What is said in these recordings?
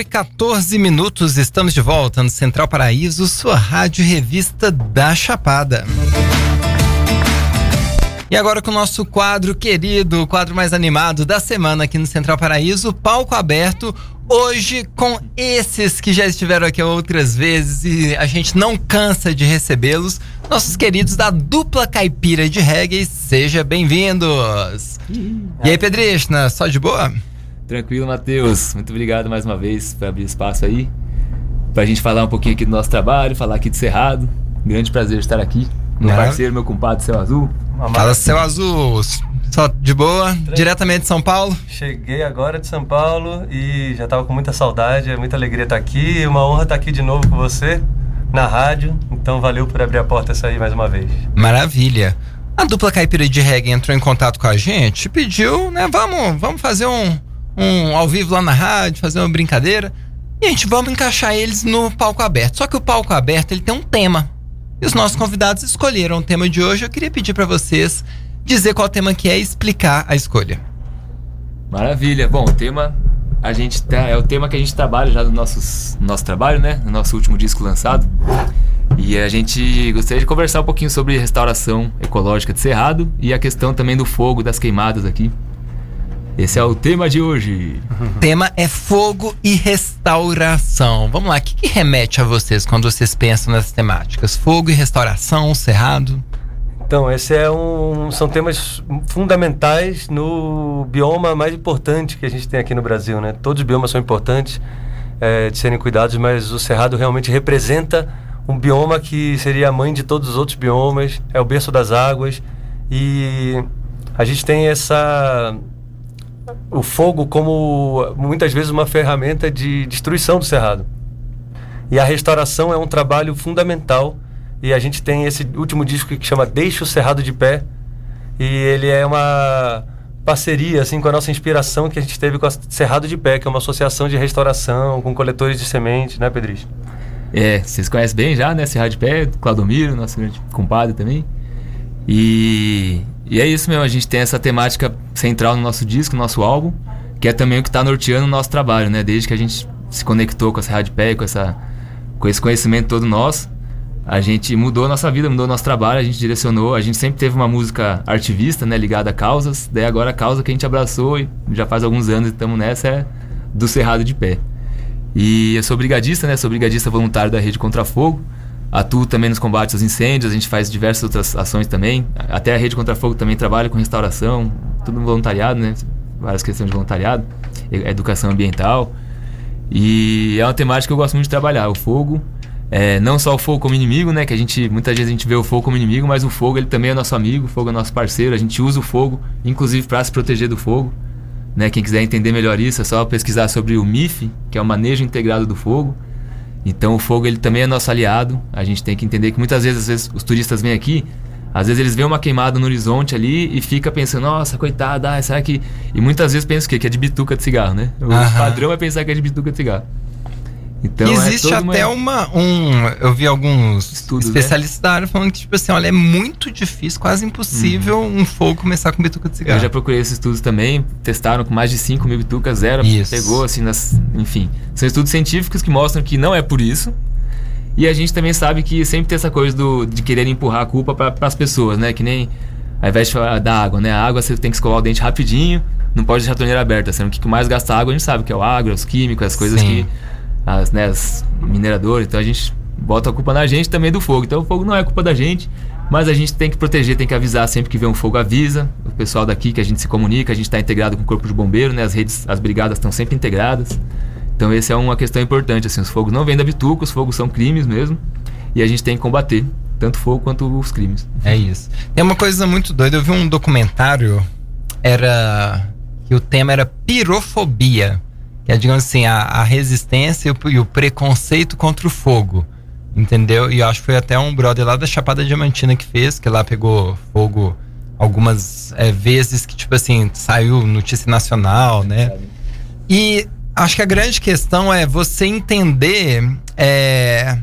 e 14 minutos, estamos de volta no Central Paraíso, sua rádio revista da Chapada. E agora com o nosso quadro querido, o quadro mais animado da semana aqui no Central Paraíso, palco aberto. Hoje com esses que já estiveram aqui outras vezes e a gente não cansa de recebê-los, nossos queridos da dupla caipira de reggae. Seja bem-vindos! E aí, Pedrishna, só de boa? Tranquilo, Matheus. Muito obrigado mais uma vez por abrir espaço aí. Pra gente falar um pouquinho aqui do nosso trabalho, falar aqui de Cerrado. Grande prazer estar aqui. Meu parceiro, meu compadre Céu Azul. Fala, Céu Azul. Só de boa, diretamente de São Paulo? Cheguei agora de São Paulo e já estava com muita saudade, é muita alegria estar aqui. Uma honra estar aqui de novo com você na rádio. Então valeu por abrir a porta e sair mais uma vez. Maravilha. A dupla caipira de reggae entrou em contato com a gente, pediu, né? Vamos, vamos fazer um, um ao vivo lá na rádio, fazer uma brincadeira. E a gente vamos encaixar eles no palco aberto. Só que o palco aberto ele tem um tema. E os nossos convidados escolheram o tema de hoje. Eu queria pedir para vocês dizer qual tema que é e explicar a escolha. Maravilha. Bom, o tema a gente tá, é o tema que a gente trabalha já no nosso, no nosso trabalho, né? No nosso último disco lançado. E a gente gostaria de conversar um pouquinho sobre restauração ecológica de Cerrado e a questão também do fogo, das queimadas aqui. Esse é o tema de hoje. O tema é fogo e restauração. Vamos lá, o que, que remete a vocês quando vocês pensam nessas temáticas? Fogo e restauração, cerrado? Então, esse é um, são temas fundamentais no bioma mais importante que a gente tem aqui no Brasil, né? Todos os biomas são importantes é, de serem cuidados, mas o cerrado realmente representa um bioma que seria a mãe de todos os outros biomas, é o berço das águas e a gente tem essa o fogo como muitas vezes uma ferramenta de destruição do cerrado. E a restauração é um trabalho fundamental e a gente tem esse último disco que chama Deixa o Cerrado de Pé. E ele é uma parceria assim com a nossa inspiração que a gente teve com a Cerrado de Pé, que é uma associação de restauração com coletores de sementes, né, Pedrício? É, vocês conhecem bem já, né? Cerrado de Pé, Claudomiro, nosso grande compadre também. E, e é isso mesmo, a gente tem essa temática central no nosso disco, no nosso álbum, que é também o que está norteando o nosso trabalho, né? Desde que a gente se conectou com a Cerrado de Pé, com, essa, com esse conhecimento todo nosso, a gente mudou a nossa vida, mudou o nosso trabalho, a gente direcionou, a gente sempre teve uma música artivista, né, ligada a causas, daí agora a causa que a gente abraçou e já faz alguns anos estamos nessa é do Cerrado de Pé. E eu sou brigadista, né, sou brigadista voluntário da Rede Contra Fogo, atuo também nos combates aos incêndios, a gente faz diversas outras ações também, até a Rede Contra Fogo também trabalha com restauração, tudo voluntariado, né, várias questões de voluntariado, educação ambiental, e é uma temática que eu gosto muito de trabalhar, o fogo, é, não só o fogo como inimigo, né? Que a gente muitas vezes a gente vê o fogo como inimigo, mas o fogo ele também é nosso amigo, o fogo é nosso parceiro. A gente usa o fogo, inclusive para se proteger do fogo. Né? Quem quiser entender melhor isso é só pesquisar sobre o MIF, que é o manejo integrado do fogo. Então o fogo ele também é nosso aliado. A gente tem que entender que muitas vezes, às vezes os turistas vêm aqui, às vezes eles veem uma queimada no horizonte ali e fica pensando, nossa, coitada, ah, será que. E muitas vezes pensam o quê? Que é de bituca de cigarro, né? O padrão é pensar que é de bituca de cigarro. Então, é Existe é até uma... uma... um. Eu vi alguns Estudos, né? especialistas né? da área falando que, tipo assim, olha, é muito difícil, quase impossível uhum. um fogo começar com bituca de cigarro. Eu já procurei esses estudos também, testaram com mais de 5 mil bitucas, zero, isso. pegou, assim, nas. Enfim. São estudos científicos que mostram que não é por isso. E a gente também sabe que sempre tem essa coisa do, de querer empurrar a culpa para as pessoas, né? Que nem ao invés de falar da água, né? A água você tem que escovar o dente rapidinho, não pode deixar a torneira aberta, sendo que o que mais gasta água a gente sabe que é o água, os químicos, as coisas Sim. que as, né, as mineradoras, então a gente bota a culpa na gente também do fogo. Então o fogo não é culpa da gente, mas a gente tem que proteger, tem que avisar sempre que vê um fogo, avisa. O pessoal daqui que a gente se comunica, a gente está integrado com o corpo de bombeiro, né? As redes, as brigadas estão sempre integradas. Então essa é uma questão importante, assim, os fogos não vêm da bituca, os fogos são crimes mesmo, e a gente tem que combater tanto fogo quanto os crimes. É isso. Tem uma coisa muito doida, eu vi um documentário, era que o tema era pirofobia que é, digamos assim, a, a resistência e o, e o, preconceito contra o fogo. Entendeu? E eu acho que foi até um brother lá da Chapada Diamantina que fez, que lá pegou fogo algumas é, vezes que, tipo assim, saiu notícia nacional, né? E acho que a grande questão é você entender é,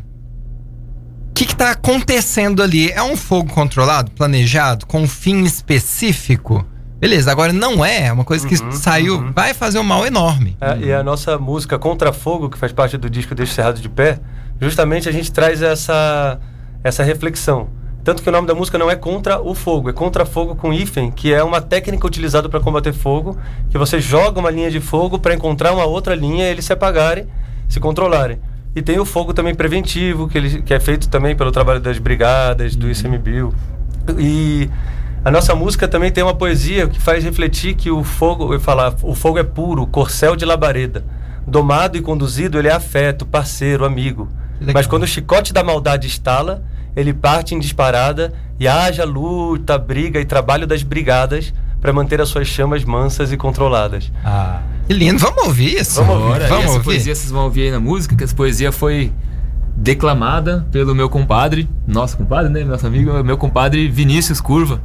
o que está acontecendo ali. É um fogo controlado, planejado, com um fim específico? Beleza, agora não é, é uma coisa que Uhum, saiu, uhum. vai fazer um mal enorme. É, e a nossa música Contra Fogo, que faz parte do disco Deixa o Cerrado de Pé, justamente a gente traz essa, essa reflexão. Tanto que o nome da música não é Contra o Fogo, é Contra Fogo com hífen, que é uma técnica utilizada para combater fogo, que você joga uma linha de fogo para encontrar uma outra linha e eles se apagarem, se controlarem. E tem o fogo também preventivo, que, ele, que é feito também pelo trabalho das brigadas, do ICMBio. E a nossa música também tem uma poesia que faz refletir que o fogo, eu ia falar, o fogo é puro, corcel de labareda. Domado e conduzido, ele é afeto, parceiro, amigo. legal. Mas quando o chicote da maldade estala, ele parte em disparada e haja luta, briga e trabalho das brigadas para manter as suas chamas mansas e controladas. Ah, que lindo. Vamos ouvir isso? Vamos ouvir. Bora, Vamos essa ouvir. poesia vocês vão ouvir aí na música, que essa poesia foi declamada pelo meu compadre, nosso compadre, né? Nosso amigo, meu compadre Vinícius Curva.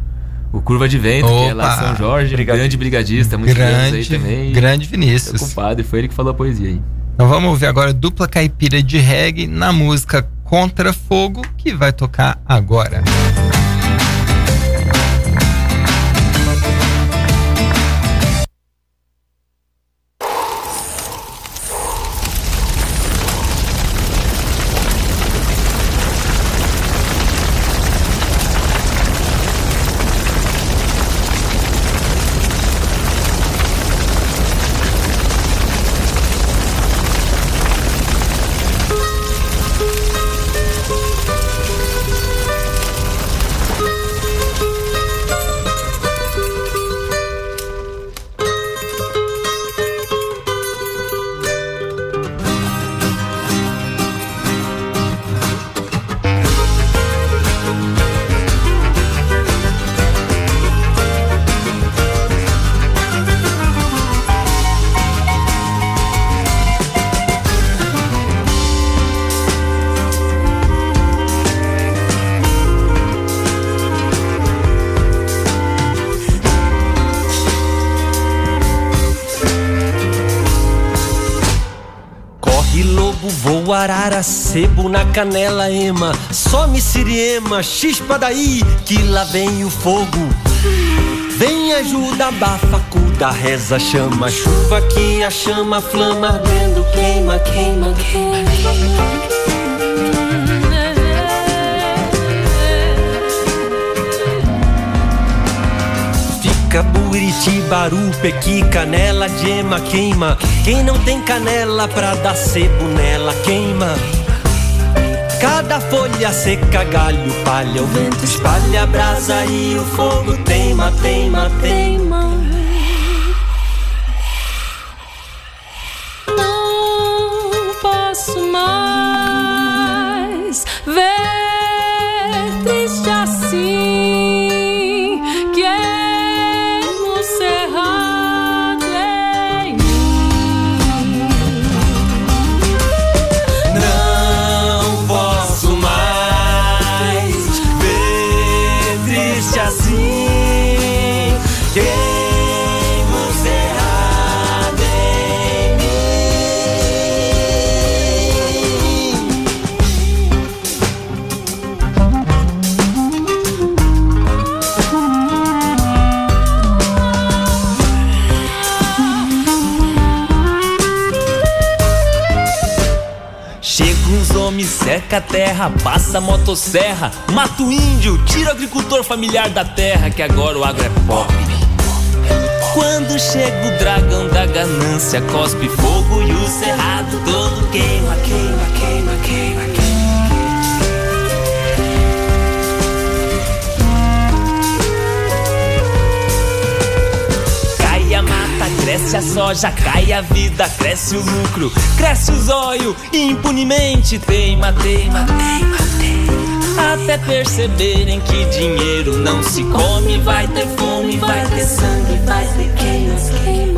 O Curva de Vento, que é lá Opa! São Jorge, Brigadista. grande brigadista, muitos anos aí Grande, também. grande Meu Vinícius. compadre, foi ele que falou a poesia aí. Então vamos ouvir agora dupla caipira de reggae na música Contra Fogo, que vai tocar agora. Corre arara, sebo na canela ema. Some siriema, chispa daí, que lá vem o fogo. Vem ajuda, abafa, cuda, reza, chama. Chuva que a chama, flama ardendo Queima, queima, queima Fica buriti, baru, pequi, canela, gema, queima. Quem não tem canela pra dar sebo nela, queima. Cada folha seca, galho, palha, o vento espalha brasa e o fogo teima, teima, teima. Cerca a terra, passa a motosserra, mata o índio, tira o agricultor familiar da terra, que agora o agro é pobre. Quando chega o dragão da ganância, cospe fogo e o cerrado todo queima, queima, queima, queima, cresce a soja, cai a vida, cresce o lucro, cresce o zóio, impunemente teima, teima, teima, teima. Até perceberem que dinheiro não se come, vai ter fome, vai ter sangue, vai ter queima, queima,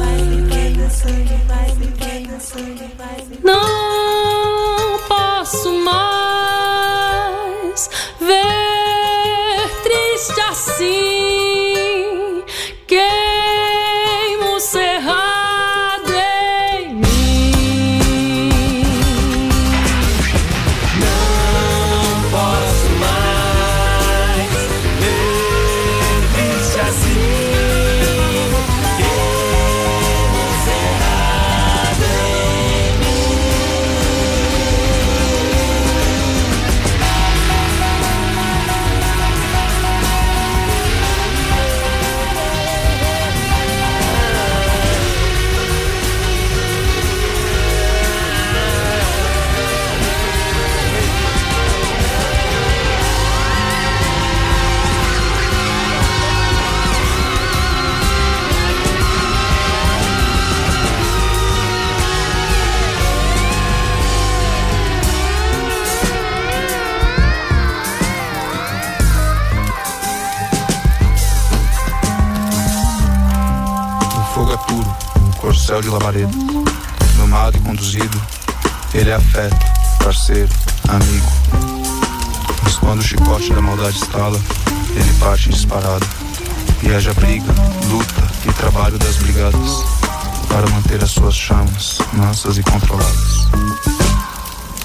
maldade estala, ele parte disparado. E briga, luta e trabalho das brigadas para manter as suas chamas mansas e controladas.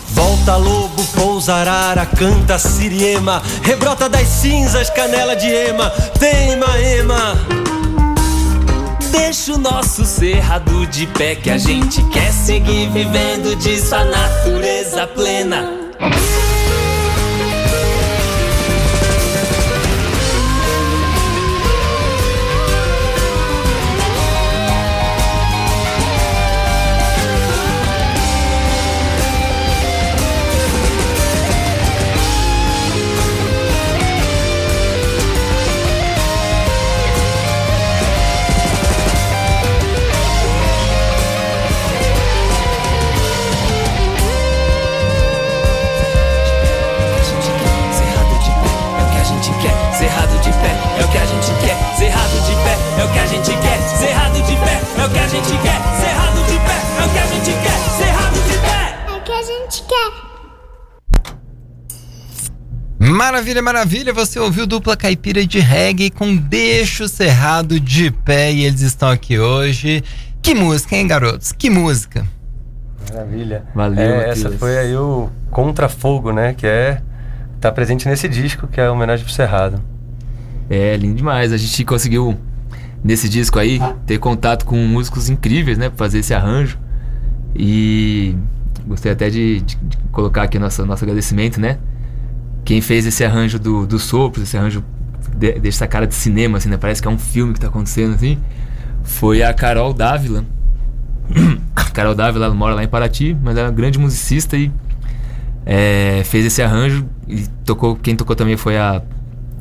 Volta lobo, pousa arara, canta siriema, rebrota das cinzas, canela de ema, teima, ema. Deixa o nosso cerrado de pé que a gente quer seguir vivendo de sua natureza plena. Maravilha, maravilha. Você ouviu dupla caipira de reggae com Deixo Cerrado de Pé e eles estão aqui hoje. Que música, hein, garotos? Que música. Maravilha. Valeu, É, essa foi aí o Contrafogo, né? Que é. Tá presente nesse disco, que é a homenagem pro Cerrado. É, lindo demais. A gente conseguiu, nesse disco aí, ter contato com músicos incríveis, né? Pra fazer esse arranjo. E gostei até de, de- de colocar aqui nosso, nosso agradecimento, né? Quem fez esse arranjo do, do Sopros, esse arranjo de, deixa essa cara de cinema, assim, né? Parece que é um filme que tá acontecendo, assim. Foi a Carol Dávila. Carol Dávila ela mora lá em Paraty, mas ela é uma grande musicista e é, fez esse arranjo e tocou quem tocou também foi a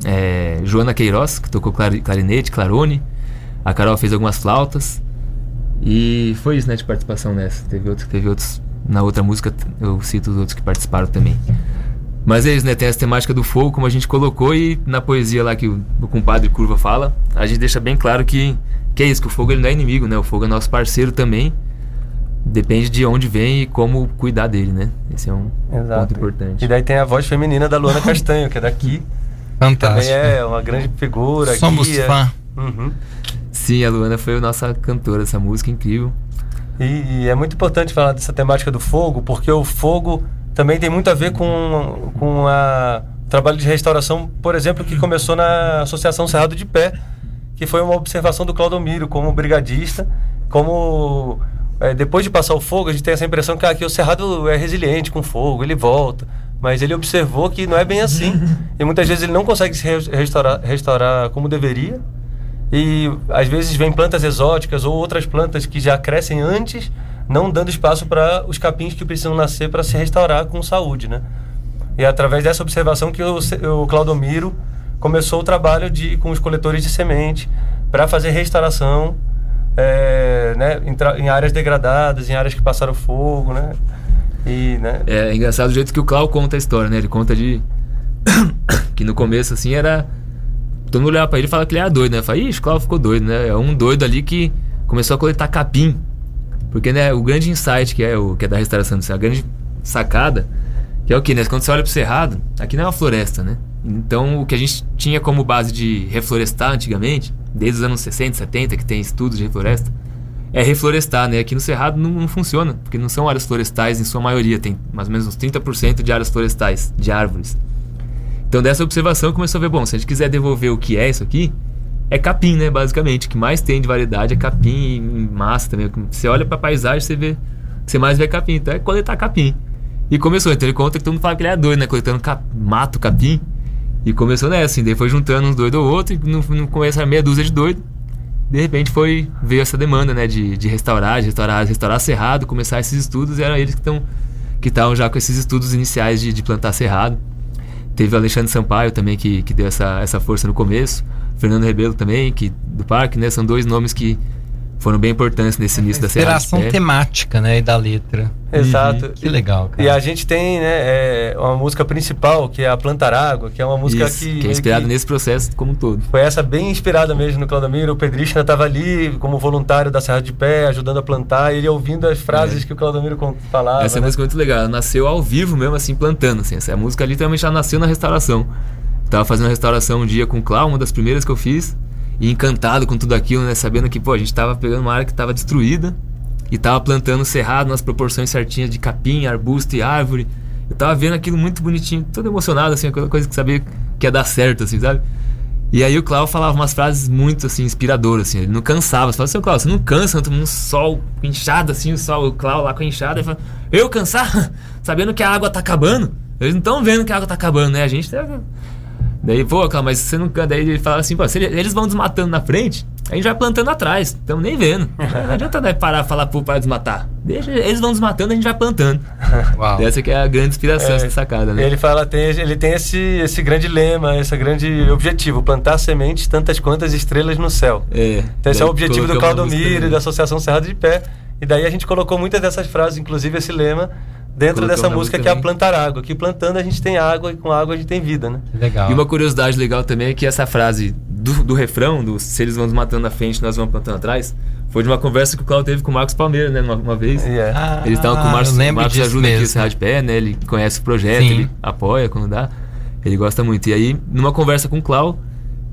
é, Joana Queiroz que tocou clari- clarinete clarone a Carol fez algumas flautas e foi isso né de participação nessa teve outros teve outros na outra música eu cito os outros que participaram também mas é isso né tem essa temática do fogo como a gente colocou e na poesia lá que o, o compadre Curva fala a gente deixa bem claro que que é isso que o fogo ele não é inimigo né o fogo é nosso parceiro também depende de onde vem e como cuidar dele, né? Esse é um ponto importante. E daí tem a voz feminina da Luana Castanho, que é daqui. Fantástico. Também é uma grande figura. Somos guia. fã. Uhum. Sim, a Luana foi a nossa cantora dessa música incrível. E, e é muito importante falar dessa temática do fogo, porque o fogo também tem muito a ver com, com a, o trabalho de restauração, por exemplo, que começou na Associação Cerrado de Pé, que foi uma observação do Claudomiro como brigadista, como é, depois de passar o fogo, a gente tem essa impressão que aqui o Cerrado é resiliente com fogo, ele volta. Mas ele observou que não é bem assim. e muitas vezes ele não consegue se re- restaurar, restaurar como deveria. E às vezes vem plantas exóticas ou outras plantas que já crescem antes, não dando espaço para os capins que precisam nascer para se restaurar com saúde, né? E é através dessa observação que o, Claudomiro começou o trabalho de, com os coletores de semente para fazer restauração é, né, em, em áreas degradadas, em áreas que passaram fogo, né? E, né? É engraçado o jeito que o Clau conta a história, né? Ele conta de. que no começo, assim, era. Todo mundo olhava pra ele e falava que ele era doido, né? Fala, ixi, o Clau ficou doido, né? É um doido ali que começou a coletar capim. Porque, né, o grande insight que é, o, que é da restauração do Cerrado, a grande sacada, que é o que, né? Quando você olha pro Cerrado, aqui não é uma floresta, né? Então, o que a gente tinha como base de reflorestar antigamente, desde os anos 60, 70, que tem estudos de refloresta, é reflorestar, né? Aqui no Cerrado não, não funciona, porque não são áreas florestais em sua maioria, tem mais ou menos uns 30% de áreas florestais, de árvores. Então dessa observação começou a ver, bom, se a gente quiser devolver o que é isso aqui, é capim, né, basicamente. O que mais tem de variedade é capim e massa também. Você olha pra paisagem, você vê, você mais vê capim, então é coletar capim. E começou, então ele conta que todo mundo fala que ele é doido, né, coletando cap, mato, capim. E começou nessa, assim, daí foi juntando uns doidos ou outro, e no começo era meia dúzia de doido. De repente foi, veio essa demanda, né, de, de restaurar, de restaurar, restaurar cerrado, começar esses estudos, e eram eles que estão que estavam já com esses estudos iniciais de, de plantar cerrado. Teve o Alexandre Sampaio também, que, que deu essa, essa força no começo. Fernando Rebelo também, que do parque, né? São dois nomes que foram bem importantes nesse início da Inspiração temática, né? E da letra. Exato. Que legal, cara. E a gente tem, né, é, uma música principal, que é a Plantar Água, que é uma música Isso, que... que é inspirado que nesse processo como um todo. Foi essa bem inspirada mesmo no Claudomiro. O Pedrishna estava ali como voluntário da Serra de Pé, ajudando a plantar, e ele ouvindo as frases que o Claudomiro falava. É. Essa né? música é muito legal. Ela nasceu ao vivo mesmo, assim, plantando. Assim. Essa música literalmente já nasceu na restauração. Tava fazendo a restauração um dia com o Clau, uma das primeiras que eu fiz. E encantado com tudo aquilo, né? Sabendo que, pô, a gente tava pegando uma área que tava destruída. E tava plantando cerrado nas proporções certinhas de capim, arbusto e árvore. Eu tava vendo aquilo muito bonitinho, todo emocionado, assim, aquela coisa que sabia que ia dar certo, assim, sabe? E aí o Clau falava umas frases muito, assim, inspiradoras, assim. Ele não cansava. Você fala, seu Clau, você não cansa, tomando um sol inchado, assim, o sol, o Clau lá com a enxada. Ele fala, eu cansar? Sabendo que a água tá acabando? Eles não estão vendo que a água tá acabando, né? A gente tá... Daí, pô, Clau, mas você não... Daí ele fala assim, pô, se ele- eles vão desmatando na frente, a gente vai plantando atrás. Estamos nem vendo. Não adianta né, parar e falar pro para desmatar. Deixa, eles vão desmatando, a gente vai plantando. Uau. Essa que é a grande inspiração, É, essa sacada, né? Ele fala, tem, ele tem esse, esse grande lema, esse grande objetivo, plantar sementes tantas quantas estrelas no céu. É. Então esse é o objetivo do Claudomiro e da Associação Cerrado de Pé. E daí a gente colocou muitas dessas frases, inclusive esse lema, dentro dessa música que é a plantar água. Que plantando a gente tem água e com água a gente tem vida, né? Legal. E uma curiosidade legal também é que essa frase do, do refrão, do se eles vão nos matando na frente, nós vamos plantando atrás, foi de uma conversa que o Cláudio teve com o Marcos Palmeira, né, uma, uma vez. E é. Ah, Eles estavam com o Marcos, o Marcos ajuda aqui mesmo. Serra de Pé, né? Ele conhece o projeto, Sim. ele apoia quando dá. Ele gosta muito. E aí, numa conversa com o Clau,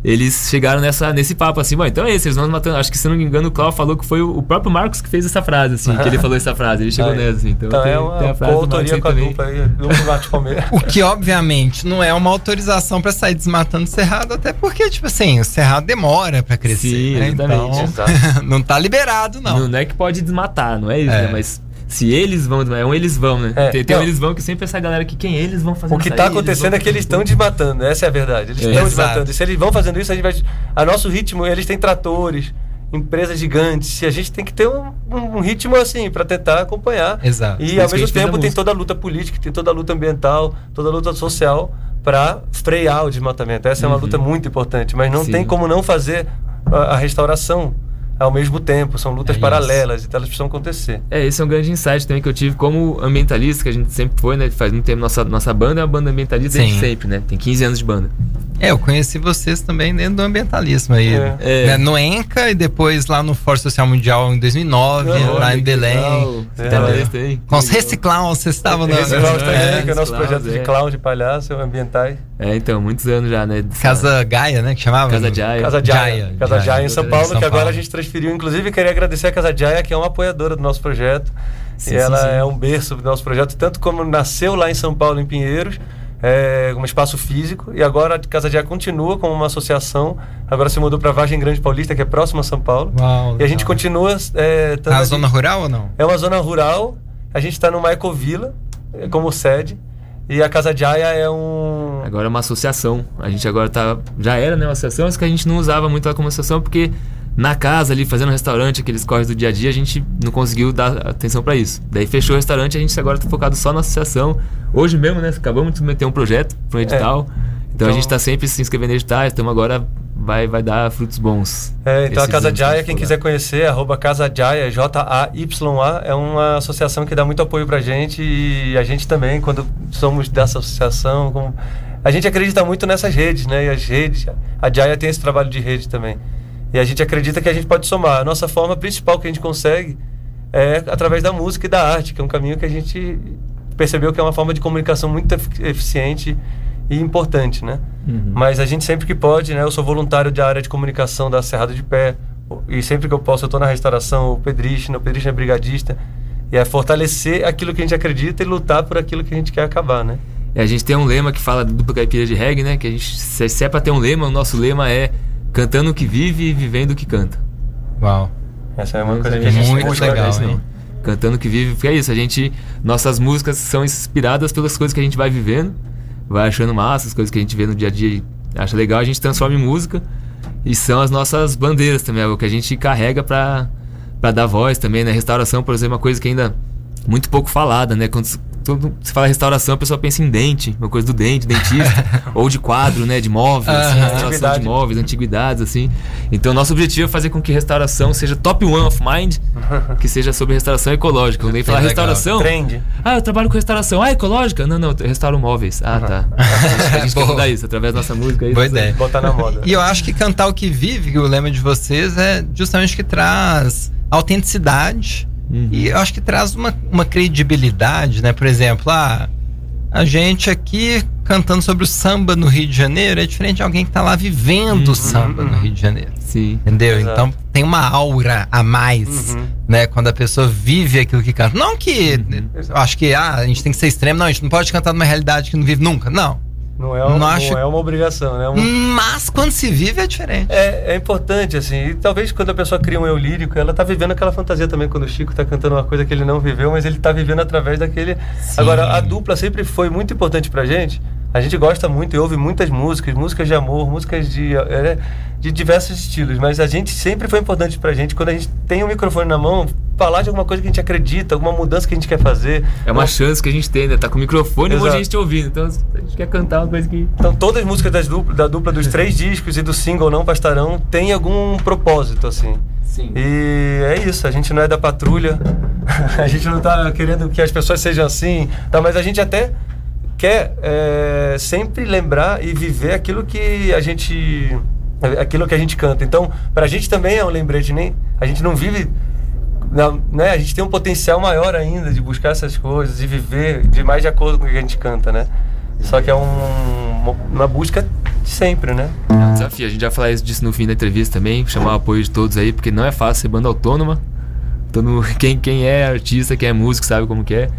eles chegaram nessa, nesse papo assim, bom, então é isso, eles vão matando. Acho que se não me engano, o Clau falou que foi o, o próprio Marcos que fez essa frase, assim, que ele falou essa frase. Ele chegou Aí. nessa, assim. Então, Então tem, é tem uma a frase aí com a também. dupla aí, Marcos Palmeira. O que, obviamente, não é uma autorização pra sair desmatando cerrado, até porque, tipo assim, o cerrado demora pra crescer. Sim, né? exatamente. Então, não tá liberado, não. Não. é que pode desmatar, não é isso, É. né? Mas se eles vão, é um eles vão, né? É, tem tem um eles vão que sempre essa galera que quem eles vão fazer O que está acontecendo é que eles estão desmatando, essa é a verdade. Eles É. estão Exato. desmatando. E se eles vão fazendo isso, a gente vai. A nosso ritmo, eles têm tratores, empresas gigantes. E a gente tem que ter um, um ritmo assim para tentar acompanhar. Exato. E Por ao mesmo tempo tem toda a luta política, tem toda a luta ambiental, toda a luta social para frear o desmatamento. Essa é uma Uhum. luta muito importante, mas não Sim. tem como não fazer a, a restauração ao mesmo tempo. São lutas É paralelas, então elas precisam acontecer. É, esse é um grande insight também que eu tive como ambientalista, que a gente sempre foi, né? Faz muito tempo, nossa, nossa banda é uma banda ambientalista desde Sim. sempre, né? Tem 15 anos de banda. É, eu conheci vocês também dentro do ambientalismo aí. É. É. Né, No ENCA e depois lá no Fórum Social Mundial em 2009, Olha, lá em Belém. legal. É. Aí? Com os reciclaus, vocês estavam na. Klaus é, também, que é o nosso Klaus, projeto de é. clown de palhaço, ambientais. É, então, muitos anos já, né? Casa Gaia, né? Que chamava? Casa Jaya. Casa Jaya. Casa Jaya. Em São Em Paulo, São que agora Paulo. a gente transferiu. Inclusive, queria agradecer a Casa Jaya, que é uma apoiadora do nosso projeto. Sim, e ela sim, sim. é um berço do nosso projeto, tanto como nasceu lá em São Paulo, em Pinheiros, é, um espaço físico, e agora a Casa Jaya continua como uma associação. Agora se mudou para Vargem Grande Paulista, que é próxima a São Paulo. Uau, E a gente legal. continua. É, estando Na ali- zona rural ou não? É uma zona rural. A gente está numa ecovila eh, como sede. E a Casa Jaya é um. Agora é uma associação. A gente agora tá. Já era, né? Uma associação, mas que a gente não usava muito ela como associação porque na casa ali, fazendo restaurante, aqueles corres do dia a dia, a gente não conseguiu dar atenção pra isso. Daí fechou o restaurante a gente agora tá focado só na associação. Hoje mesmo, né? Acabamos de meter um projeto para um edital. Então, a Então- gente tá sempre se inscrevendo em editais, então agora vai, vai dar frutos bons. É, então a Casa Jaya, quem quiser conhecer, arroba Casa Jaya, J-A-Y-A, é uma associação que dá muito apoio pra gente e a gente também, quando somos dessa associação, como- a gente acredita muito nessas redes, né? E as redes, a Jaya tem esse trabalho de rede também. E a gente acredita que a gente pode somar. A nossa forma principal que a gente consegue é através da música e da arte, que é um caminho que a gente percebeu que é uma forma de comunicação muito efi- eficiente e importante, né? Uhum. Mas a gente sempre que pode, né? Eu sou voluntário da área de comunicação da Cerrado de Pé. E sempre que eu posso, eu estou na restauração, o Pedrishna, o Pedrishna é brigadista. E é fortalecer aquilo que a gente acredita e lutar por aquilo que a gente quer acabar, né? E a gente tem um lema que fala do dupla caipira de reggae, né? Que a gente, se se é pra ter um lema, o nosso lema é cantando o que vive e vivendo o que canta. Uau. Essa é uma coisa que sabia a gente Muito legal, não. hein? Cantando o que vive, porque é isso, a gente. Nossas músicas são inspiradas pelas coisas que a gente vai vivendo, vai achando massa, as coisas que a gente vê no dia a dia e acha legal, a gente transforma em música. E são as nossas bandeiras também, é o que a gente carrega pra, pra dar voz também, né? Restauração, por exemplo, é uma coisa que ainda muito pouco falada, né? Quando todo, você fala restauração, a pessoa pensa em dente, uma coisa do dente, dentista, ou de quadro, né, de móveis, assim, restauração Antiguidade. de móveis, antiguidades, assim. Então, nosso objetivo é fazer com que restauração seja top one of mind, que seja sobre restauração ecológica. Quando alguém falar legal. restauração, Trend. ah, eu trabalho com restauração. Ah, ecológica? Não, não, eu restauro móveis. Ah, tá. A gente, a gente quer Boa. mudar isso através da nossa música. é isso. Boa ideia. Botar na moda. E eu acho que cantar o que vive, que o lema de vocês, é justamente o que traz autenticidade. Uhum. E eu acho que traz uma, uma credibilidade, né? Por exemplo, ah, a gente aqui cantando sobre o samba no Rio de Janeiro é diferente de alguém que tá lá vivendo o samba no Rio de Janeiro. Sim. Entendeu? Exato. Então tem uma aura a mais, Uhum. né? Quando a pessoa vive aquilo que canta. Não que eu acho que ah, a gente tem que ser extremo, não, a gente não pode cantar numa realidade que não vive nunca. Não. Não é, um- Não acho- não é uma obrigação, né? Um- Mas quando se vive é diferente. É, é importante, assim. E talvez quando a pessoa cria um eu lírico, ela tá vivendo aquela fantasia também. Quando o Chico tá cantando uma coisa que ele não viveu, mas ele tá vivendo através daquele. Agora, a dupla sempre foi muito importante pra gente. A gente gosta muito e ouve muitas músicas, músicas de amor, músicas de, é, de diversos estilos. Mas a gente sempre foi importante pra gente, quando a gente tem o microfone na mão, falar de alguma coisa que a gente acredita, alguma mudança que a gente quer fazer. É uma chance que a gente tem, né? Tá com o microfone e um monte de Exato. gente te ouvindo. Então a gente quer cantar uma coisa que. Então todas as músicas das dupla, da dupla dos três discos e do single Não Bastarão tem algum propósito, assim. Sim. E é isso, a gente não é da patrulha, a gente não tá querendo que as pessoas sejam assim, tá? mas a gente até quer é, sempre lembrar e viver aquilo que a gente aquilo que a gente canta. Então, pra gente também é um lembrete, nem a gente não vive né? A gente tem um potencial maior ainda de buscar essas coisas e viver de mais de acordo com o que a gente canta, né? Só que é um, uma busca sempre, né? É um desafio. A gente vai falar isso disso no fim da entrevista também, chamar o apoio de todos aí, porque não é fácil ser banda autônoma. Todo, quem, quem é artista, quem é músico, sabe como que é.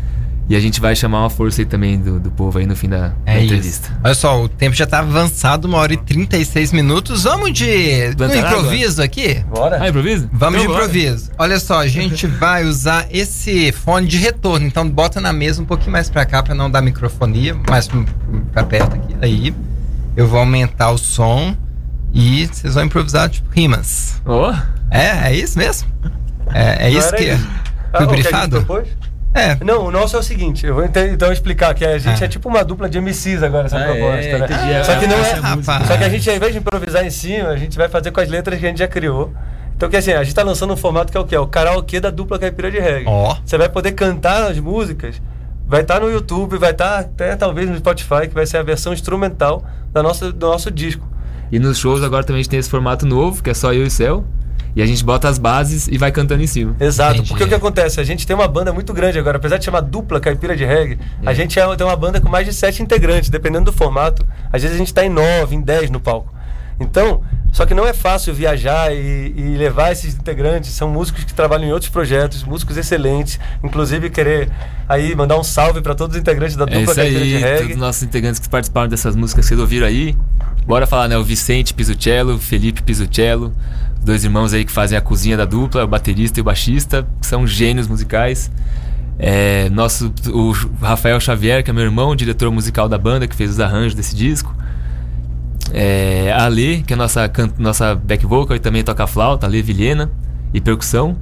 E a gente vai chamar uma força aí também do, do povo aí no fim da, da É entrevista. isso. Olha só, o tempo já tá avançado, uma hora e 36 minutos. Vamos de no improviso aqui? Bora? Ah, improviso? Vamos Então de bora. improviso. Olha só, a gente vai usar esse fone de retorno. Então bota na mesa um pouquinho mais pra cá pra não dar microfonia, mais pra perto aqui. Aí eu vou aumentar o som e vocês vão improvisar tipo rimas. Ó, É, é isso mesmo? É, é isso que isso? fui Ah, o que É. Não, o nosso é o seguinte, eu vou então explicar que a gente Ah. é tipo uma dupla de MCs agora, essa Ah, proposta, é, né? entendi. Só que não Ah, é. rapaz. Só que a gente, ao invés de improvisar em cima, a gente vai fazer com as letras que a gente já criou. Então, que assim, a gente tá lançando um formato que é o quê? É o karaokê da dupla caipira de reggae. Ó. Você vai poder cantar as músicas, vai estar no YouTube, vai estar até talvez no Spotify, que vai ser a versão instrumental da nossa, do nosso disco. E nos shows agora também a gente tem esse formato novo, que é só eu e o Céu. E a gente bota as bases e vai cantando em cima. Exato, Entendi. porque o que acontece? A gente tem uma banda muito grande agora, apesar de chamar dupla caipira de reggae, a gente é, tem uma banda com mais de sete integrantes, dependendo do formato. Às vezes a gente está em nove, em dez no palco. Então, só que não é fácil viajar e, e levar esses integrantes. São músicos que trabalham em outros projetos, músicos excelentes. Inclusive, querer aí mandar um salve para todos os integrantes da É dupla isso caipira de aí, todos reggae. os nossos integrantes que participaram dessas músicas que vocês ouviram aí. Bora falar, né? O Vicente Pisucello, o Felipe Pisucello, dois irmãos aí que fazem a cozinha da dupla, o baterista e o baixista, que são gênios musicais. É, nosso, o Rafael Xavier, que é meu irmão, diretor musical da banda, que fez os arranjos desse disco. É, a Lê, que é nossa, nossa back vocal e também toca flauta, a Lê Vilhena, e percussão.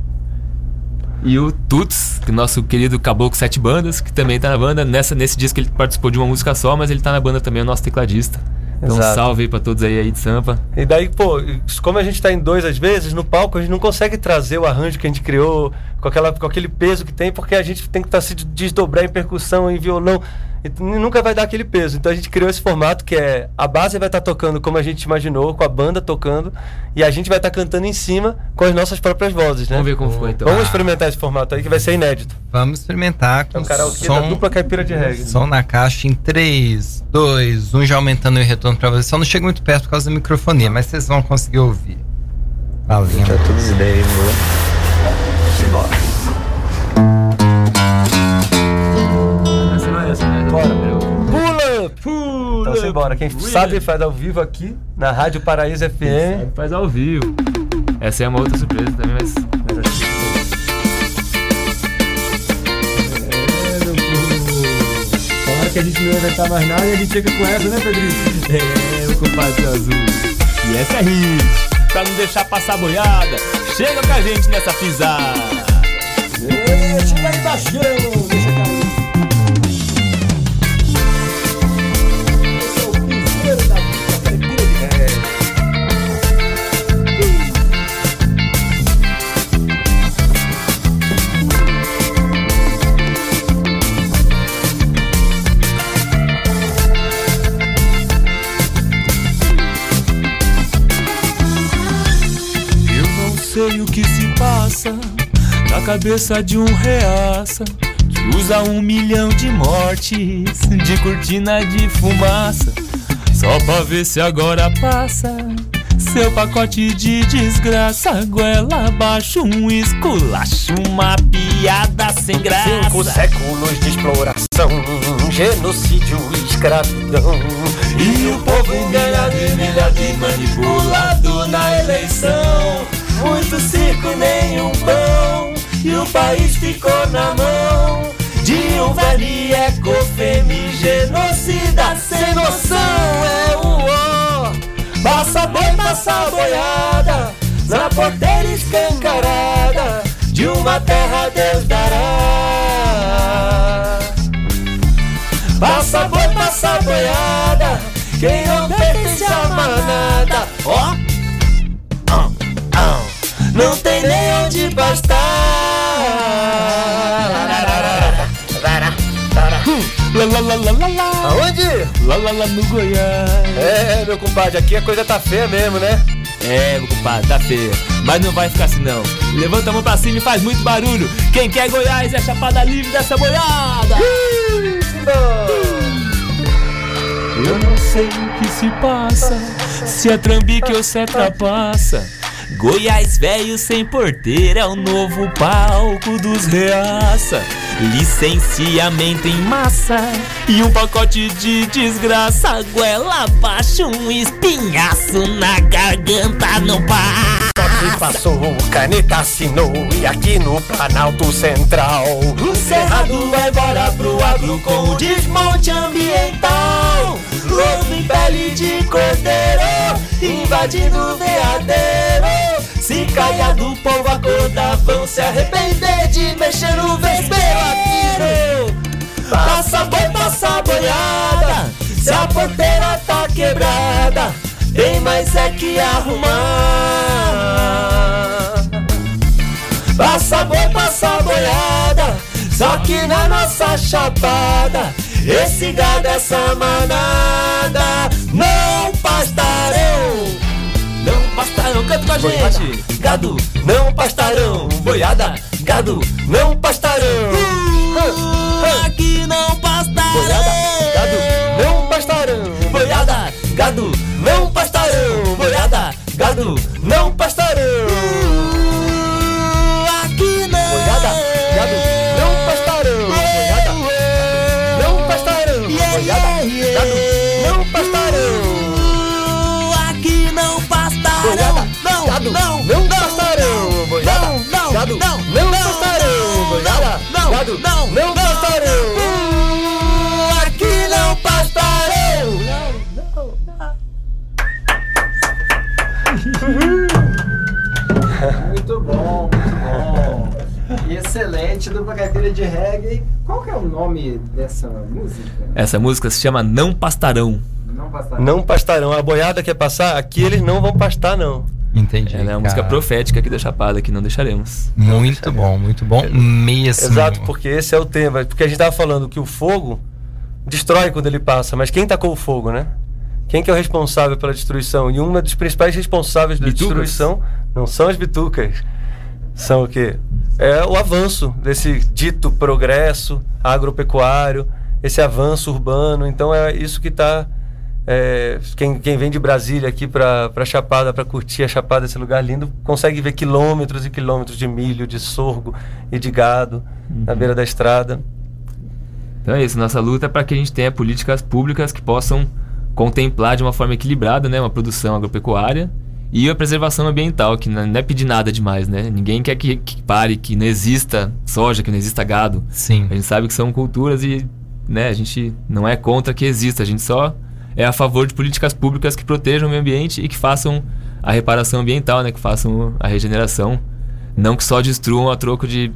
E o Tuts, que é nosso querido Caboclo Sete Bandas, que também tá na banda. Nessa, nesse disco ele participou de uma música só, mas ele tá na banda também, é o nosso tecladista. Então Exato. salve aí pra todos aí, aí de Sampa. E daí, pô, como a gente tá em dois às vezes, no palco a gente não consegue trazer o arranjo que a gente criou com, aquela, com aquele peso que tem, porque a gente tem que tá, se desdobrar em percussão, em violão. E nunca vai dar aquele peso. Então a gente criou esse formato que é a base vai estar tocando como a gente imaginou, com a banda tocando, e a gente vai estar cantando em cima com as nossas próprias vozes, né? Vamos ver como foi então. Vamos experimentar esse formato aí que vai ser inédito. Vamos experimentar É com um karaokê da som, dupla caipira de reggae. som na caixa em 3, 2, 1 já aumentando o retorno pra vocês. Só não chega muito perto por causa da microfonia, mas vocês vão conseguir ouvir. Valendo. todas as ideias, Essa Pula! Então simbora. Quem sabe faz ao vivo aqui na Rádio Paraíso FM. Faz ao vivo. Essa é uma outra surpresa também, mas. Claro que a gente não vai inventar mais nada e a gente chega com essa, né, Pedrinho? É, o compadre azul. E essa é hit. Pra não deixar passar boiada, chega com a gente nessa pisada. Chega aí baixão, deixa cair. Sei o que se passa na cabeça de um reaça que usa um milhão de mortes de cortina de fumaça só pra ver se agora passa. Seu pacote de desgraça, goela abaixo, um esculacho, uma piada sem graça. Cinco séculos de exploração, genocídio e escravidão. E o povo ganhado, humilhado e manipulado na eleição. Muito circo nenhum pão. E o país ficou na mão de um velho ecofemi genocida sem noção. É o ó. Passa boi, passa boiada na porteira escancarada de uma terra Deus dará. Passa boi, passa boiada, quem não pertence a manada, ó, não tem nem onde pastar. Lá, lá, lá. Aonde? Lá, lá, lá no Goiás. É, meu compadre, aqui a coisa tá feia mesmo, né? É, meu compadre, tá feia. Mas não vai ficar assim não. Levanta a mão pra cima e faz muito barulho. Quem quer Goiás é chapada livre dessa boiada. Eu não sei o que se passa, se é trambique ou se é trapaça. Goiás velho sem porteira é o novo palco dos reaça. Licenciamento em massa e um pacote de desgraça. Goela abaixo, um espinhaço na garganta não passa. Toque passou, caneta assinou e aqui no Planalto Central. O Cerrado vai embora pro agro com o desmonte ambiental. Lobo em pele de cordeiro, invadindo o veadeiro. Se caia do povo acordar, vão se arrepender de mexer no vespeiro. Passa boi, passa boiada, se a porteira tá quebrada, tem mais é que arrumar. Passa boi, passa boiada Só que na nossa chapada Esse gado, essa manada Não pastarão Não pastarão, canta com a gente. Gado, não pastarão. Boiada, gado, não pastarão. Uh, Aqui não pastarão. Boiada, gado, não pastarão. Boiada, gado, não pastarão. Boiada, gado, não pastarão pastarão. Não, gado, não, não pastarão. Aqui não pastarão Muito bom, muito bom. E excelente, dupla carteira de reggae. Qual que é o nome dessa música? Essa música se chama Não Pastarão. Não passar. Não pastarão. A boiada quer passar, aqui eles não vão pastar, não. Entendi. Ela é uma música profética aqui da Chapada, que não deixaremos. Muito bom, muito bom mesmo. Exato, porque esse é o tema. Porque a gente tava falando que o fogo destrói quando ele passa, mas quem tacou o fogo, né? Quem que é o responsável pela destruição? E um dos principais responsáveis da Bitucas? destruição não são as bitucas. São o quê? É o avanço desse dito progresso agropecuário, esse avanço urbano. Então é isso que está. Quem, quem vem de Brasília aqui para Chapada, para curtir a Chapada, esse lugar lindo, consegue ver quilômetros e quilômetros de milho, de sorgo e de gado na beira da estrada. Então é isso, nossa luta é para que a gente tenha políticas públicas que possam contemplar de uma forma equilibrada, né, uma produção agropecuária e a preservação ambiental, que não não é pedir nada demais, né? Ninguém quer que, que pare, que não exista soja, que não exista gado. Sim. A gente sabe que são culturas e, né, a gente não é contra que exista, a gente só é a favor de políticas públicas que protejam o meio ambiente e que façam a reparação ambiental, né, que façam a regeneração, não que só destruam a troco de,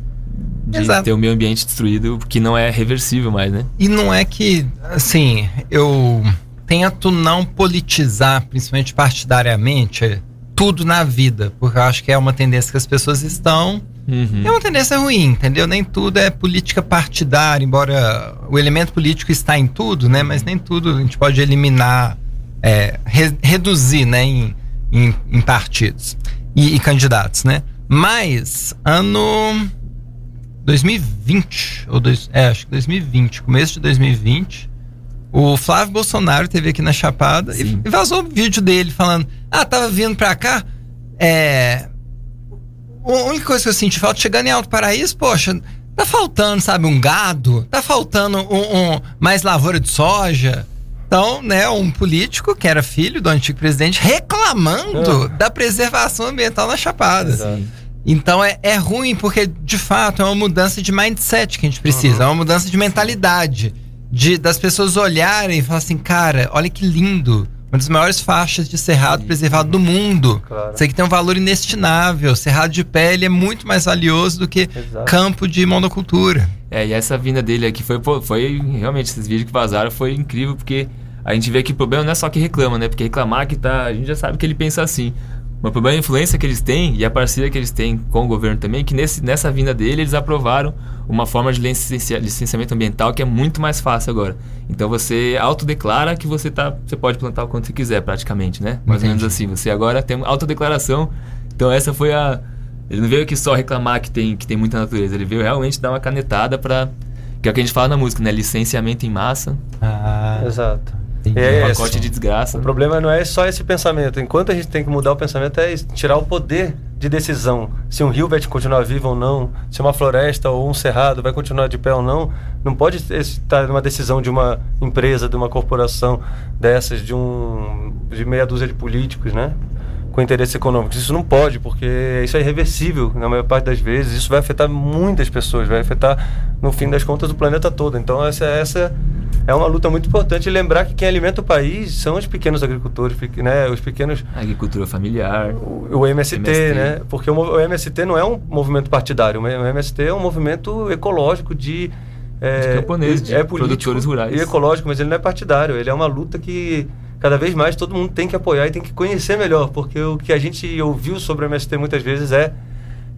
de Exato. ter o meio ambiente destruído, que não é reversível mais, né? E não é que, assim, eu tento não politizar, principalmente partidariamente, tudo na vida, porque eu acho que é uma tendência que as pessoas estão. Uhum. É uma tendência ruim, entendeu? Nem tudo é política partidária, embora o elemento político está em tudo, né? Mas nem tudo a gente pode eliminar, é, re- reduzir, né? Em, em, em partidos e, e candidatos, né? Mas, ano 2020, ou dois, é, acho que 2020, começo de 2020, o Flávio Bolsonaro teve aqui na Chapada e, Sim. e vazou um vídeo dele falando: Ah, tava vindo pra cá. É. A única coisa que eu senti falta chegando em Alto Paraíso, poxa, tá faltando, sabe, um gado, tá faltando um, um- mais lavoura de soja. Então, né, um político que era filho do antigo presidente reclamando da preservação ambiental na Chapada. Exato. Então é, é ruim, porque de fato é uma mudança de mindset que a gente precisa, é uma mudança de mentalidade. De, das pessoas olharem e falar assim, cara, olha que lindo. Uma das maiores faixas de cerrado preservado do mundo. Claro. Isso aqui tem um valor inestimável. Cerrado de pele é muito mais valioso do que Exato. campo de monocultura. É, e essa vinda dele aqui foi, foi realmente, esses vídeos que vazaram foi incrível, porque a gente vê que o problema não é só que reclama, né? Porque reclamar que tá. A gente já sabe que ele pensa assim. Mas o problema é a influência que eles têm e a parceria que eles têm com o governo também, que nesse, nessa vinda dele eles aprovaram uma forma de licencia- licenciamento ambiental que é muito mais fácil agora. Então você autodeclara que você tá. Você pode plantar o quanto você quiser, praticamente, né? Mais ou menos assim. Você agora tem uma autodeclaração. Então essa foi a. Ele não veio aqui só reclamar que tem, que tem muita natureza, ele veio realmente dar uma canetada para Que é o que a gente fala na música, né? Licenciamento em massa, Ah, Exato. Entendi. É um esse. pacote de desgraça. O problema não é só esse pensamento. Enquanto a gente tem que mudar o pensamento, é tirar o poder de decisão. Se um rio vai continuar vivo ou não, se uma floresta ou um cerrado vai continuar de pé ou não, não pode estar numa decisão de uma empresa, de uma corporação dessas, de um de meia dúzia de políticos, né? Com interesses econômicos. Isso não pode, porque isso é irreversível na maior parte das vezes. Isso vai afetar muitas pessoas, vai afetar, no fim das contas, o planeta todo. Então, essa, essa é uma luta muito importante. Lembrar que quem alimenta o país são os pequenos agricultores, né? os pequenos Agricultura familiar. o, o MST, MST. né? Porque o, o MST não é um movimento partidário, o MST é um movimento ecológico de. é, De camponeses, de é produtores rurais. E ecológico, mas ele não é partidário. Ele é uma luta que cada vez mais todo mundo tem que apoiar e tem que conhecer melhor, porque o que a gente ouviu sobre o MST muitas vezes é,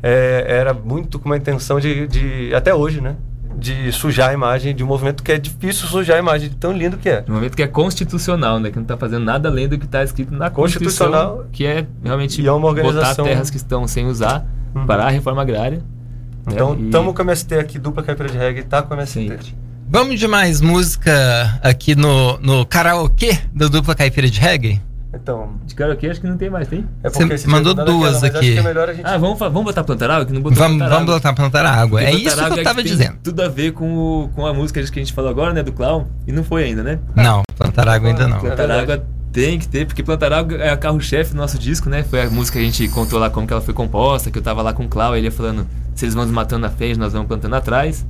é- era muito com uma intenção de, de até hoje, né? De sujar a imagem de um movimento que é difícil sujar a imagem de tão lindo que é. Um momento que é constitucional, né? Que não está fazendo nada além do que está escrito na Constituição. Constitucional. Que é realmente E é uma botar terras que estão sem usar Uhum. para a reforma agrária. né? Então, E- estamos com o MST aqui, dupla caipira de reggae, tá com o MST. Sim. Vamos de mais música aqui no, no karaokê do Dupla Caipira de Reggae? Então, De karaokê acho que não tem mais, tem? é Você mandou duas aqui. Acho que é melhor a gente... Ah, vamos, vamos botar plantar água? Que não botou Vamos, plantar vamos botar plantar água. Porque É plantar isso que eu tava tem dizendo. tudo a ver com, o- com a música que a gente falou agora, né? Do Clown. E não foi ainda, né? Não, plantar água ainda não. Plantar água tem que ter, porque Plantar água é a carro-chefe do nosso disco, né? Foi a música que a gente contou lá como que ela foi composta, que eu tava lá com o Clau, ele ia falando, se eles vão nos matando na frente, nós vamos plantando atrás.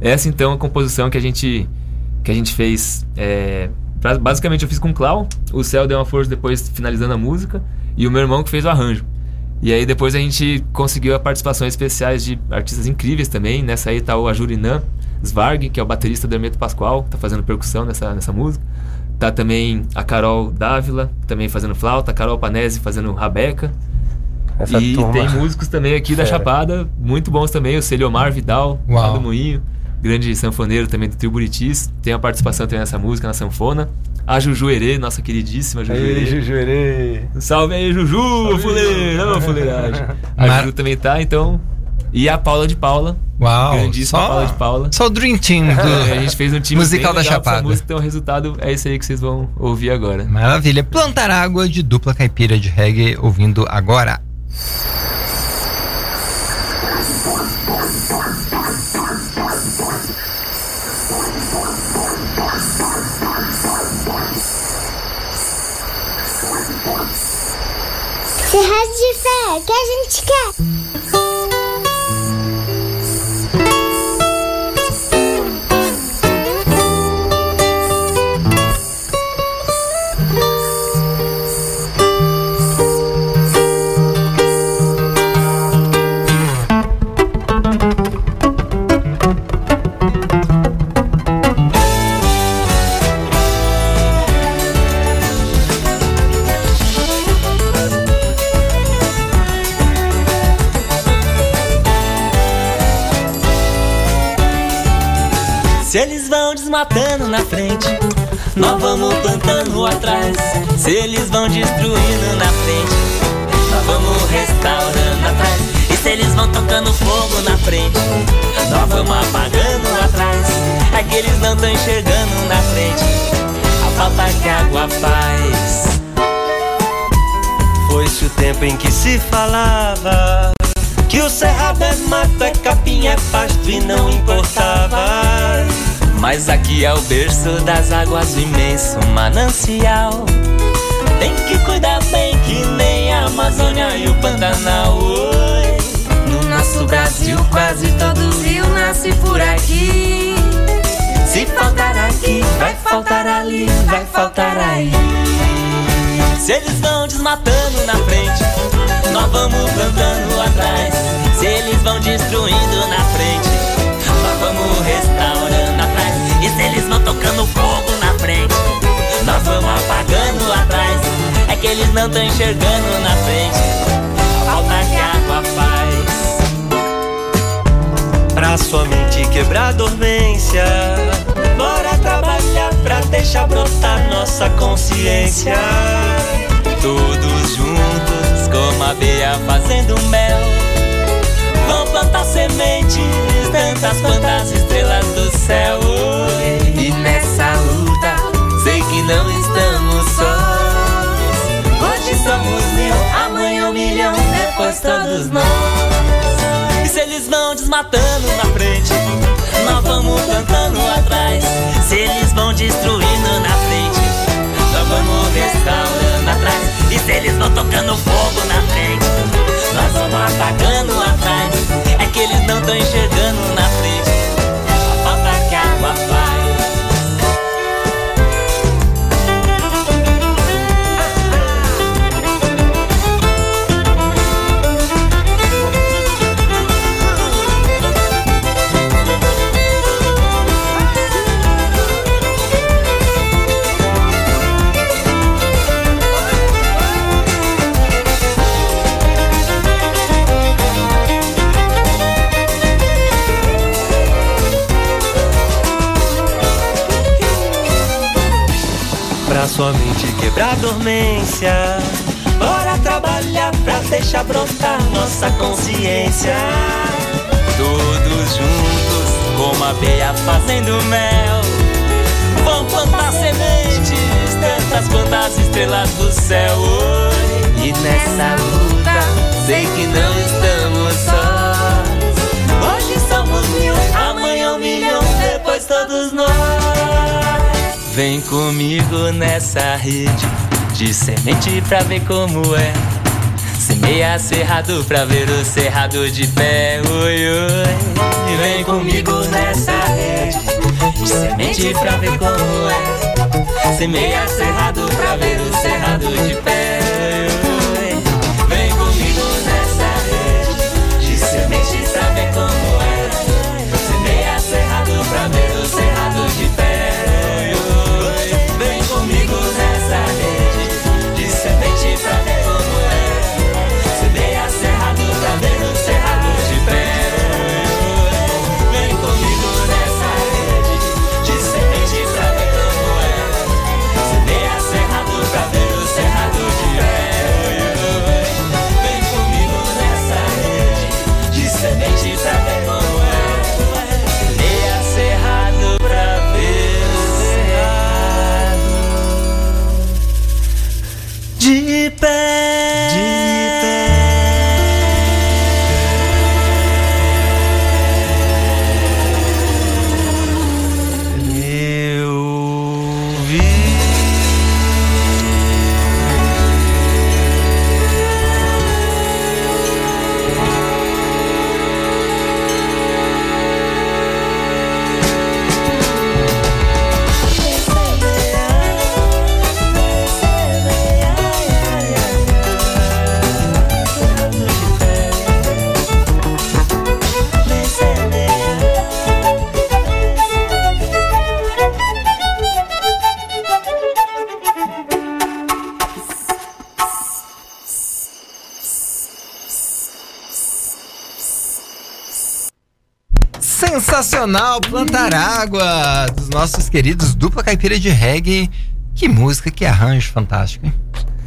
Essa então é a composição que a gente que a gente fez. é, basicamente eu fiz com o Clau, o Céu deu uma força depois finalizando a música, e o meu irmão que fez o arranjo. E aí depois a gente conseguiu a participações especiais de artistas incríveis também. Nessa aí tá o Ajurinan Svarg, que é o baterista do Hermeto Pascoal, que tá fazendo percussão nessa, nessa música. Tá também a Carol Dávila, também fazendo flauta, a Carol Panese fazendo rabeca. Essa e turma. tem músicos também aqui da Fera. Chapada, muito bons também, o Celiomar Vidal, lá Uau. do Moinho, grande sanfoneiro também do Trio Buritis, tem a participação também nessa música, na sanfona. A Juju Herê, nossa queridíssima Juju Herê. Jujuerê. Salve aí, Juju, fuleiro, ô, fuleiragem. A Mar- Juju também tá, então. E a Paula de Paula, Uau, grandíssima só, Paula de Paula. só o Dream Team do... a gente fez um time Musical bem da Chapada. música, então o resultado é esse aí que vocês vão ouvir agora. Maravilha. Plantar água de dupla caipira de reggae ouvindo agora. Fé que a gente quer. Desmatando na frente, nós vamos plantando atrás. Se eles vão destruindo na frente, nós vamos restaurando atrás. se eles vão tocando fogo na frente, nós vamos apagando atrás. É que eles não estão enxergando na frente a falta que a água faz. Foi-se o tempo em que se falava que o cerrado é mato, é capim, é pasto e não importava. Mas aqui é o berço das águas imenso manancial. Tem que cuidar bem que nem a Amazônia e o Pantanal. Oi. No nosso Brasil, quase todo rio nasce por aqui. Se faltar aqui, vai faltar ali, vai faltar aí. Se eles vão desmatando na frente, nós vamos plantando atrás. Se eles vão destruindo na frente, vamos restaurando atrás. E se eles vão tocando fogo na frente, nós vamos apagando atrás. É que eles não estão enxergando na frente a falta que a água faz. Pra sua mente quebrar a dormência, bora trabalhar pra deixar brotar nossa consciência. Todos juntos, como abelha fazendo mel. Tantas quantas estrelas do céu. E nessa luta, sei que não estamos sós. Hoje somos mil, amanhã um milhão, depois todos nós. E se eles vão desmatando na frente, nós vamos plantando atrás. Se eles vão destruindo na frente, nós vamos restaurando atrás. E se eles vão tocando fogo na frente, nós vamos apagando atrás. Estão enxergando na Pra sua mente quebrar a dormência, Bora trabalhar pra deixar brotar nossa consciência. Todos juntos, como abelha fazendo mel. Vão plantar sementes, tantas quantas estrelas do céu. Oi. E nessa luta, sei que não estamos sós. Hoje somos mil, amanhã um milhão, depois todos nós. Vem comigo nessa rede de semente pra ver como é. Semeia cerrado pra ver o cerrado de pé. Oi, oi. Vem comigo nessa rede de semente pra ver como é. Semeia cerrado pra ver o cerrado de pé. Sensacional, Plantar Água, dos nossos queridos Dupla Caipira de Reggae. Que música, que arranjo fantástico, hein?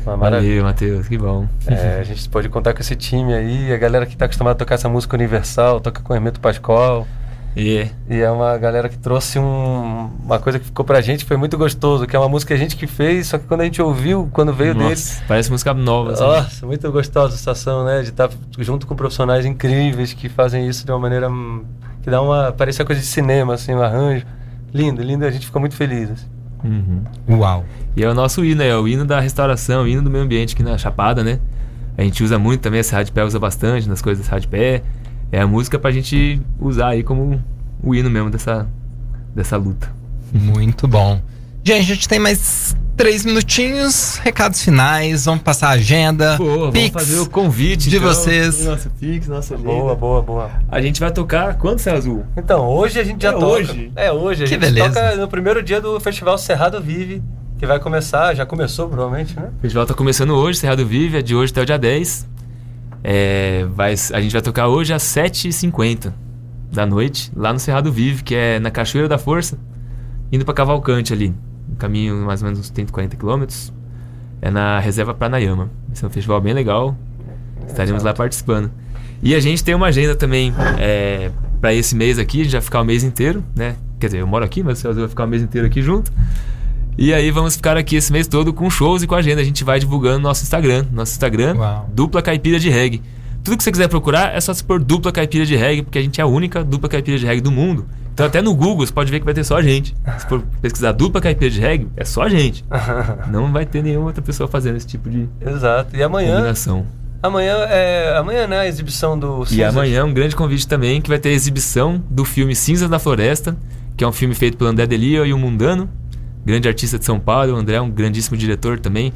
Uma maravilha. Valeu, Matheus, que bom. É, a gente pode contar com esse time aí, a galera que está acostumada a tocar essa música universal, toca com o Hermeto Pascoal. E E é uma galera que trouxe um- uma coisa que ficou pra gente, foi muito gostoso, que é uma música que a gente que fez, só que quando a gente ouviu, quando veio nossa, deles. parece música nova. assim. Nossa, muito gostosa a sensação, né? De estar junto com profissionais incríveis que fazem isso de uma maneira que dá uma. parece uma coisa de cinema, assim, um arranjo. Lindo, lindo, a gente ficou muito feliz. assim. Uhum. Uau. E é o nosso hino, é o hino da restauração, o hino do meio ambiente aqui na Chapada, né? A gente usa muito também, esse rádio pé usa bastante nas coisas desse rádio pé. É a música pra gente usar aí como o hino mesmo dessa, dessa luta. Muito bom. Gente, a gente tem mais três minutinhos, recados finais, vamos passar a agenda. Pô, vamos fazer o convite de então. vocês. Nosso Pix, nossa Boa, boa, boa. A gente vai tocar quando, Céu Azul? Então, hoje a gente já É toca. hoje? É hoje. A Que gente beleza. toca no primeiro dia do Festival Cerrado Vive, que vai começar, já começou provavelmente, né? O festival tá começando hoje, Cerrado Vive, é de hoje até o dia 10. É, vai, a gente vai tocar hoje às 7h50 da noite, lá no Cerrado Vive, que é na Cachoeira da Força, indo pra Cavalcante ali. Caminho mais ou menos uns 30, 40 quilômetros. É na Reserva Pranayama. Esse é um festival bem legal. Estaremos lá participando. E a gente tem uma agenda também é, para esse mês aqui, a gente vai ficar o mês inteiro, né? Quer dizer, eu moro aqui, mas o Azul vai ficar o mês inteiro aqui junto. E aí vamos ficar aqui esse mês todo com shows e com agenda. A gente vai divulgando no nosso Instagram. Nosso Instagram, Uau. dupla caipira de reggae. Tudo que você quiser procurar é só se pôr dupla caipira de reggae, porque a gente é a única dupla caipira de reggae do mundo. Então até no Google você pode ver que vai ter só a gente. Se for pesquisar dupla caipira de reggae, é só a gente. Não vai ter nenhuma outra pessoa fazendo esse tipo de Exato. E amanhã, combinação. amanhã é, amanhã, né, a exibição do E Cinzas. amanhã um grande convite também, que vai ter a exibição do filme Cinzas da Floresta, que é um filme feito pelo André Delia e o Mundano, grande artista de São Paulo. O André é um grandíssimo diretor também.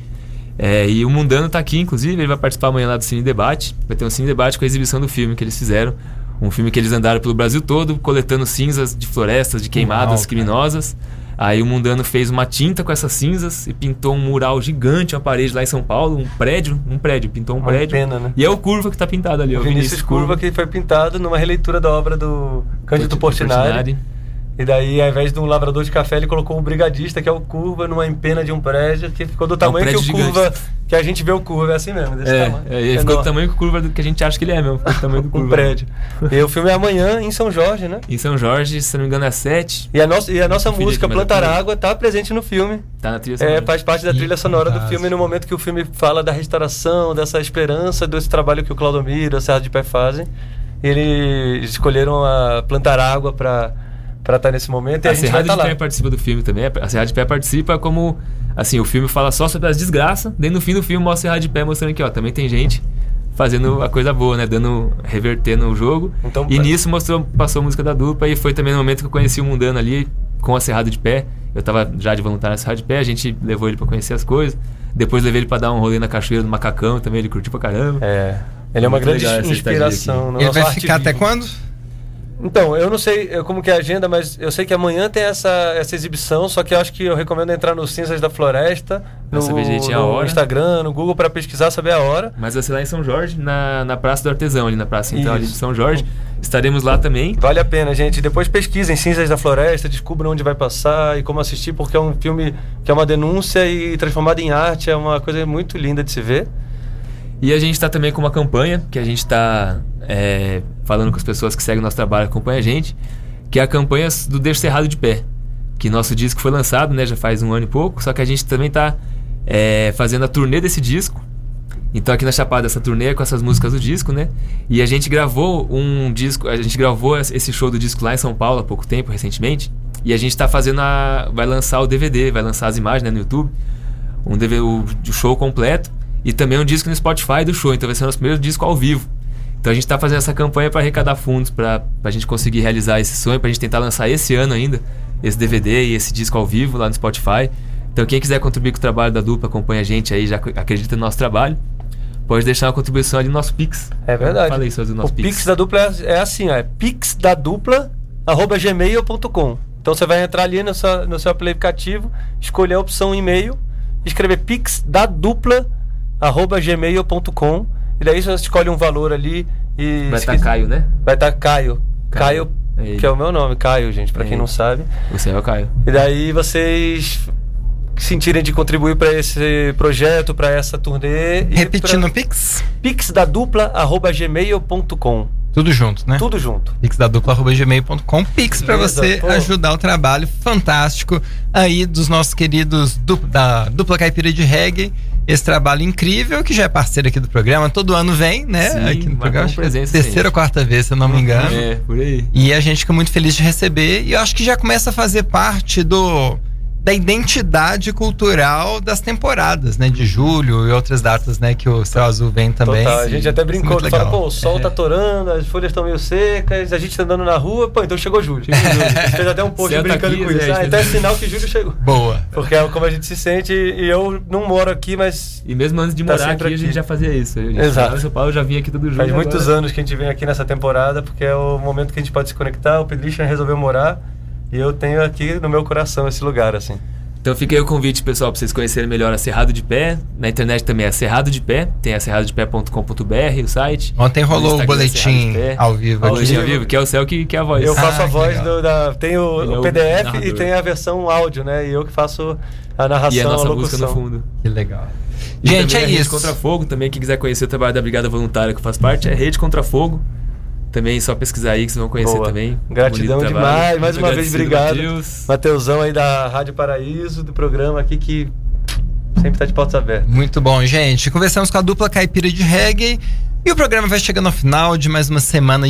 É, e o Mundano tá aqui, inclusive, ele vai participar amanhã lá do Cine Debate. Vai ter um Cine Debate com a exibição do filme que eles fizeram. Um filme que eles andaram pelo Brasil todo, coletando cinzas de florestas, de queimadas Uau, cara. criminosas. Aí o Mundano fez uma tinta com essas cinzas e pintou um mural gigante, uma parede lá em São Paulo, um prédio, um prédio, pintou um Uma prédio. pena, né? E é o Curva que tá pintado ali, O Vinícius Curva, que foi pintado numa releitura da obra do Cândido Portinari. E daí, ao invés de um lavrador de café, ele colocou um brigadista, que é o Curva, numa empena de um prédio, que ficou do tamanho que o prédio Curva, que a gente vê o Curva, é assim mesmo, desse É, tamanho. é, ele ficou do tamanho que o curva do que a gente acha que ele é mesmo. Ficou do tamanho do curva. um prédio. E o filme é amanhã, em São Jorge, né? Em São Jorge, se não me engano, é 7. E a nossa, e a nossa música, Plantar. Água, tá presente no filme. Tá na trilha É, sonora. faz parte da trilha sonora do filme no momento que o filme fala da restauração, dessa esperança, desse trabalho que o Claudomiro, a Serra de Pé fazem. E eles escolheram a plantar água pra para estar nesse momento e a, a Serrada de lá. Pé participa do filme também. A Serrada de Pé participa como. Assim, o filme fala só sobre as desgraças. Daí no fim do filme mostra a Serrada de Pé mostrando que, ó, também tem gente fazendo a coisa boa, né? Dando. revertendo o jogo. Então, e é. nisso mostrou, passou a música da dupla e foi também no momento que eu conheci o Mundano ali com a Serrada de Pé. Eu tava já de voluntário na Serrada de Pé, a gente levou ele pra conhecer as coisas. Depois levei ele pra dar um rolê na cachoeira do Macacão também, ele curtiu pra caramba. É. Ele é uma Muito grande inspiração. Ele vai ficar até quando? Então, eu não sei como que é a agenda, mas eu sei que amanhã tem essa, essa exibição, só que eu acho que eu recomendo entrar no Cinzas da Floresta, no, no. Instagram, no Google, para pesquisar, saber a hora. Mas vai ser lá em São Jorge, na, na Praça do Artesão, ali na Praça Central de. São Jorge. Estaremos lá também. Vale a pena, gente. Depois pesquisem Cinzas da Floresta, descubram onde vai passar e como assistir, porque é um filme que é uma denúncia e transformado em arte, é uma coisa muito linda de se ver. E a gente está também com uma campanha que a gente está falando com as pessoas que seguem nosso trabalho, acompanham a gente, que é a campanha do Deixo Cerrado de Pé. Que nosso disco foi lançado, né, já faz um ano e pouco, só que a gente também está fazendo a turnê desse disco. Então aqui na Chapada essa turnê é com essas músicas do disco, né? E a gente gravou um disco, a gente gravou esse show do disco lá em São Paulo há pouco tempo, recentemente. E a gente está fazendo a. vai lançar o DVD, vai lançar as imagens né, no YouTube. Um DVD, o, o show completo. E também um disco no Spotify do show. Então vai ser o nosso primeiro disco ao vivo. Então a gente está fazendo essa campanha para arrecadar fundos, para a gente conseguir realizar esse sonho, para a gente tentar lançar esse ano ainda esse DVD e esse disco ao vivo lá no Spotify. Então quem quiser contribuir com o trabalho da dupla, acompanha a gente aí, já acredita no nosso trabalho, pode deixar uma contribuição ali no nosso Pix. É verdade. Fala aí sobre o nosso o Pix. Pix da dupla é, é assim, ó, é pixdadupla@gmail.com. Então você vai entrar ali no seu, no seu aplicativo, escolher a opção e-mail, escrever pixdadupla@gmail.com e daí você escolhe um valor ali e Vai estar quiser- Caio, né? Vai estar Caio. Caio. Caio, É que é o meu nome, Caio, gente, pra É quem ele. não sabe. O céu é o Caio. E daí vocês sentirem de contribuir para esse projeto, para essa turnê. e Repetindo pra- o Pix, Pix da dupla arroba gmail.com. tudo junto, né? Tudo junto. Pix da dupla.gmail.com. Pix pra Beleza, você pô. ajudar o trabalho fantástico aí dos nossos queridos du- da dupla caipira de reggae. Esse trabalho incrível, que já é parceiro aqui do programa. Todo ano vem, né? Sim, aqui no programa. acho que é a presença terceira ou quarta vez, se eu não me engano. É, por aí. E a gente fica muito feliz de receber. E eu acho que já começa a fazer parte do da identidade cultural das temporadas, né? De julho e outras datas, né? Que o Céu Azul vem também. Total. A gente até é brincou, muito fala, legal. pô, o sol É. tá torando, as folhas estão meio secas, a gente tá andando na rua, pô, então chegou julho. A gente fez até um post Santa brincando com Cruz, isso. é, Ah, então é sinal que julho chegou. Boa. Porque é como a gente se sente e eu não moro aqui, mas E mesmo antes de Tá morar aqui, sempre a gente aqui. já fazia isso. Exato. São Paulo, eu já vinha aqui todo julho. faz muitos agora- anos que a gente vem aqui nessa temporada, porque é o momento que a gente pode se conectar. O Pedrichon resolveu morar e eu tenho aqui no meu coração esse lugar, assim. Então fica aí o convite, pessoal, pra vocês conhecerem melhor a Cerrado de Pé. Na internet também é Cerrado de Pé, tem a cerradodepé.com.br, o site. Ontem rolou o é boletim ao vivo o aqui. boletim ao vivo, que é o céu que, que é a voz. Eu faço Ah, a voz do, da. Tem o, é o o PDF narrador. e tem a versão áudio, né? E eu que faço a narração, E a nossa a música locução. no fundo. Que legal. E Gente, também é a Rede isso. Contra Fogo, também quem quiser conhecer o trabalho da Brigada Voluntária que eu faço parte, é Rede Contra Fogo. Também só pesquisar aí que vocês vão conhecer Boa. também. Gratidão Bonito demais. trabalho. Mais Muito uma vez, obrigado. Matheus. Mateusão aí da Rádio Paraíso, do programa aqui que sempre tá de portas abertas. Muito bom, gente. Conversamos com a dupla caipira de reggae. E o programa vai chegando ao final de mais uma semana de